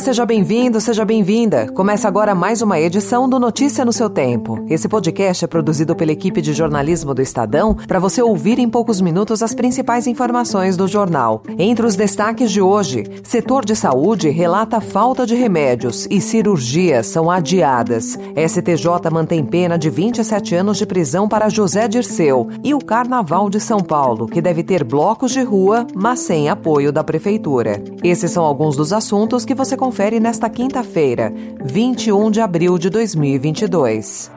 Seja bem-vindo, seja bem-vinda. Começa agora mais uma edição do Notícia no seu Tempo. Esse podcast é produzido pela equipe de jornalismo do Estadão para você ouvir em poucos minutos as principais informações do jornal. Entre os destaques de hoje, setor de saúde relata falta de remédios e cirurgias são adiadas. STJ mantém pena de 27 anos de prisão para José Dirceu e o Carnaval de São Paulo, que deve ter blocos de rua, mas sem apoio da prefeitura. Esses são alguns dos assuntos que você confere nesta quinta-feira, 21 de abril de 2022.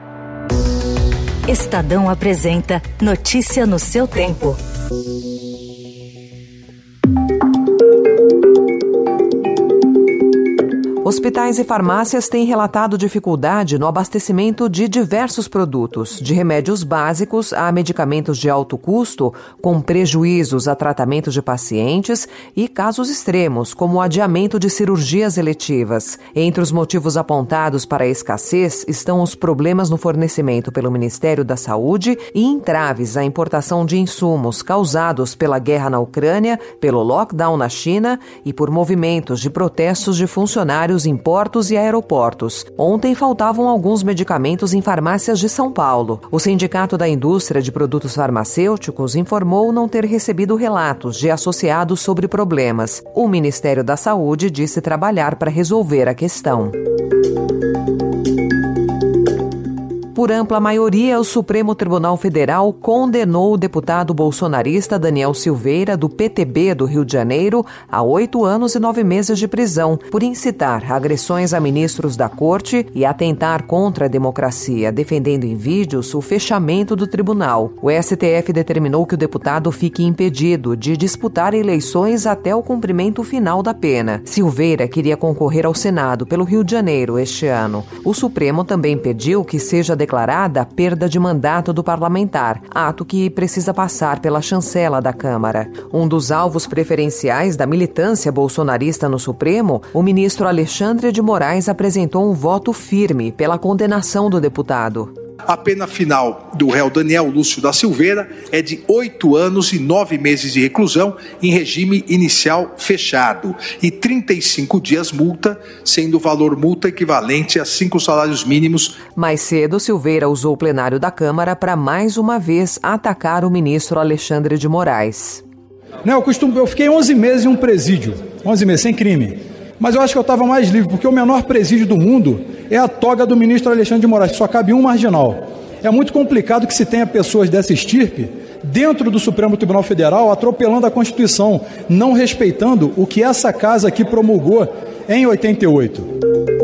Estadão apresenta Notícia no seu tempo. Hospitais e farmácias têm relatado dificuldade no abastecimento de diversos produtos, de remédios básicos a medicamentos de alto custo, com prejuízos a tratamento de pacientes e casos extremos, como o adiamento de cirurgias eletivas. Entre os motivos apontados para a escassez estão os problemas no fornecimento pelo Ministério da Saúde e entraves à importação de insumos causados pela guerra na Ucrânia, pelo lockdown na China e por movimentos de protestos de funcionários em portos e aeroportos. Ontem faltavam alguns medicamentos em farmácias de São Paulo. O Sindicato da Indústria de Produtos Farmacêuticos informou não ter recebido relatos de associados sobre problemas. O Ministério da Saúde disse trabalhar para resolver a questão. Por ampla maioria, o Supremo Tribunal Federal condenou o deputado bolsonarista Daniel Silveira, do PTB do Rio de Janeiro, a oito anos e nove meses de prisão, por incitar agressões a ministros da corte e atentar contra a democracia, defendendo em vídeos o fechamento do tribunal. O STF determinou que o deputado fique impedido de disputar eleições até o cumprimento final da pena. Silveira queria concorrer ao Senado pelo Rio de Janeiro este ano. O Supremo também pediu que seja declarado declarada a perda de mandato do parlamentar, ato que precisa passar pela chancela da Câmara. Um dos alvos preferenciais da militância bolsonarista no Supremo, o ministro Alexandre de Moraes apresentou um voto firme pela condenação do deputado. A pena final do réu Daniel Lúcio da Silveira é de oito anos e nove meses de reclusão em regime inicial fechado e 35 dias multa, sendo o valor multa equivalente a cinco salários mínimos. Mais cedo, Silveira usou o plenário da Câmara para mais uma vez atacar o ministro Alexandre de Moraes. Não, eu, costumo, eu fiquei 11 meses em um presídio, 11 meses sem crime. Mas eu acho que eu estava mais livre, porque o menor presídio do mundo é a toga do ministro Alexandre de Moraes, só cabe um marginal. É muito complicado que se tenha pessoas dessa estirpe dentro do Supremo Tribunal Federal atropelando a Constituição, não respeitando o que essa casa aqui promulgou em 88.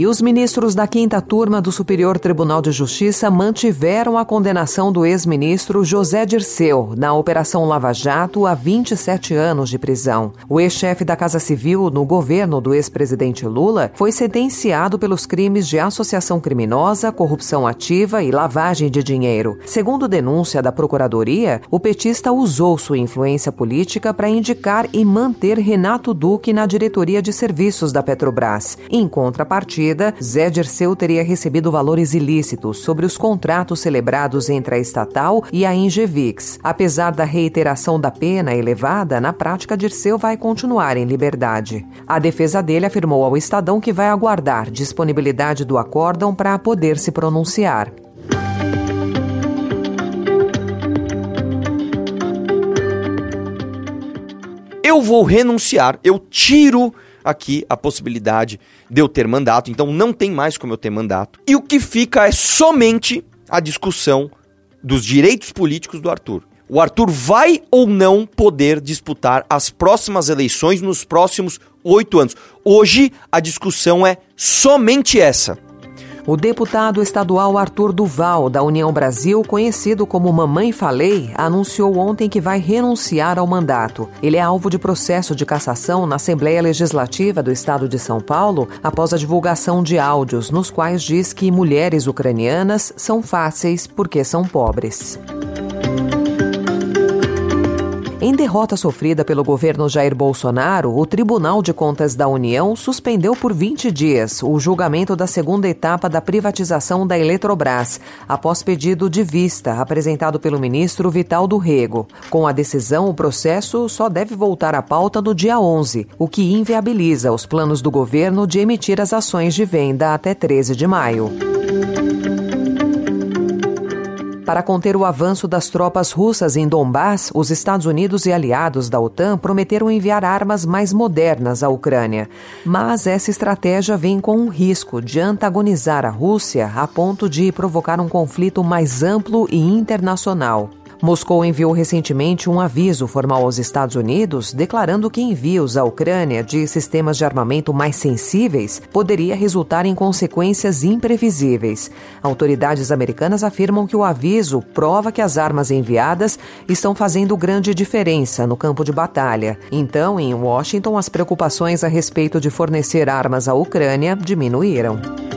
E os ministros da quinta turma do Superior Tribunal de Justiça mantiveram a condenação do ex-ministro José Dirceu na Operação Lava Jato a 27 anos de prisão. O ex-chefe da Casa Civil no governo do ex-presidente Lula foi sentenciado pelos crimes de associação criminosa, corrupção ativa e lavagem de dinheiro. Segundo denúncia da Procuradoria, o petista usou sua influência política para indicar e manter Renato Duque na diretoria de serviços da Petrobras. Em contrapartida, Zé Dirceu teria recebido valores ilícitos sobre os contratos celebrados entre a estatal e a Ingevix. Apesar da reiteração da pena elevada, na prática Dirceu vai continuar em liberdade. A defesa dele afirmou ao Estadão que vai aguardar disponibilidade do acórdão para poder se pronunciar. Eu vou renunciar, eu tiro aqui a possibilidade de eu ter mandato, então não tem mais como eu ter mandato. E o que fica é somente a discussão dos direitos políticos do Arthur. O Arthur vai ou não poder disputar as próximas eleições nos próximos oito anos. Hoje a discussão é somente essa. O deputado estadual Arthur Duval, da União Brasil, conhecido como Mamãe Falei, anunciou ontem que vai renunciar ao mandato. Ele é alvo de processo de cassação na Assembleia Legislativa do Estado de São Paulo após a divulgação de áudios nos quais diz que mulheres ucranianas são fáceis porque são pobres. Derrota sofrida pelo governo Jair Bolsonaro, o Tribunal de Contas da União suspendeu por 20 dias o julgamento da segunda etapa da privatização da Eletrobras, após pedido de vista apresentado pelo ministro Vital do Rego. Com a decisão, o processo só deve voltar à pauta no dia 11, o que inviabiliza os planos do governo de emitir as ações de venda até 13 de maio. Para conter o avanço das tropas russas em Donbass, os Estados Unidos e aliados da OTAN prometeram enviar armas mais modernas à Ucrânia. Mas essa estratégia vem com um risco de antagonizar a Rússia a ponto de provocar um conflito mais amplo e internacional. Moscou enviou recentemente um aviso formal aos Estados Unidos declarando que envios à Ucrânia de sistemas de armamento mais sensíveis poderia resultar em consequências imprevisíveis. Autoridades americanas afirmam que o aviso prova que as armas enviadas estão fazendo grande diferença no campo de batalha. Então, em Washington, as preocupações a respeito de fornecer armas à Ucrânia diminuíram.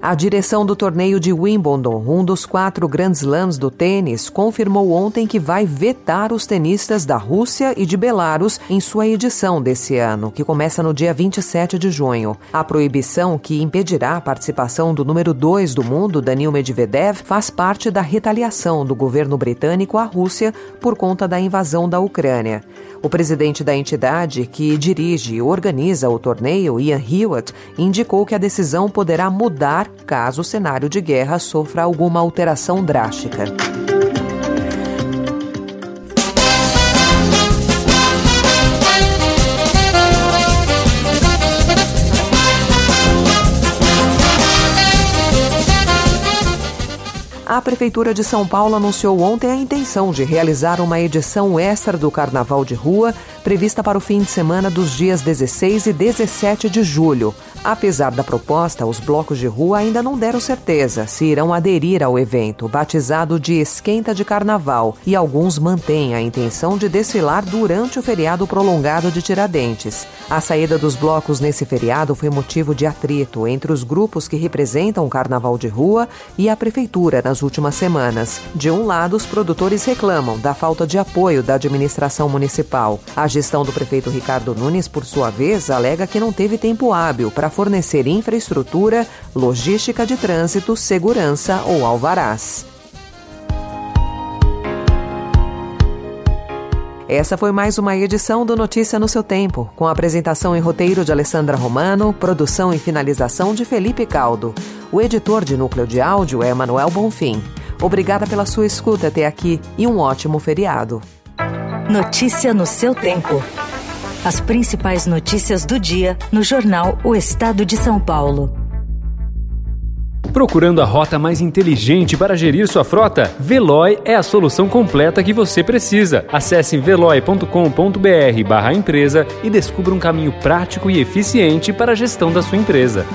A direção do torneio de Wimbledon, um dos quatro Grand Slams do tênis, confirmou ontem que vai vetar os tenistas da Rússia e de Belarus em sua edição desse ano, que começa no dia 27 de junho. A proibição, que impedirá a participação do número 2 do mundo, Daniil Medvedev, faz parte da retaliação do governo britânico à Rússia por conta da invasão da Ucrânia. O presidente da entidade, que dirige e organiza o torneio, Ian Hewitt, indicou que a decisão poderá mudar caso o cenário de guerra sofra alguma alteração drástica. A Prefeitura de São Paulo anunciou ontem a intenção de realizar uma edição extra do Carnaval de Rua, prevista para o fim de semana dos dias 16 e 17 de julho. Apesar da proposta, os blocos de rua ainda não deram certeza se irão aderir ao evento, batizado de Esquenta de Carnaval, e alguns mantêm a intenção de desfilar durante o feriado prolongado de Tiradentes. A saída dos blocos nesse feriado foi motivo de atrito entre os grupos que representam o carnaval de rua e a prefeitura nas últimas semanas. De um lado, os produtores reclamam da falta de apoio da administração municipal. A gestão do prefeito Ricardo Nunes, por sua vez, alega que não teve tempo hábil para fornecer infraestrutura, logística de trânsito, segurança ou alvarás. Essa foi mais uma edição do Notícia no seu Tempo, com apresentação e roteiro de Alessandra Romano, produção e finalização de Felipe Caldo. O editor de núcleo de áudio é Manuel Bonfim. Obrigada pela sua escuta até aqui e um ótimo feriado. Notícia no seu tempo. As principais notícias do dia no jornal O Estado de São Paulo. Procurando a rota mais inteligente para gerir sua frota? Veloy é a solução completa que você precisa. Acesse veloy.com.br/empresa e descubra um caminho prático e eficiente para a gestão da sua empresa.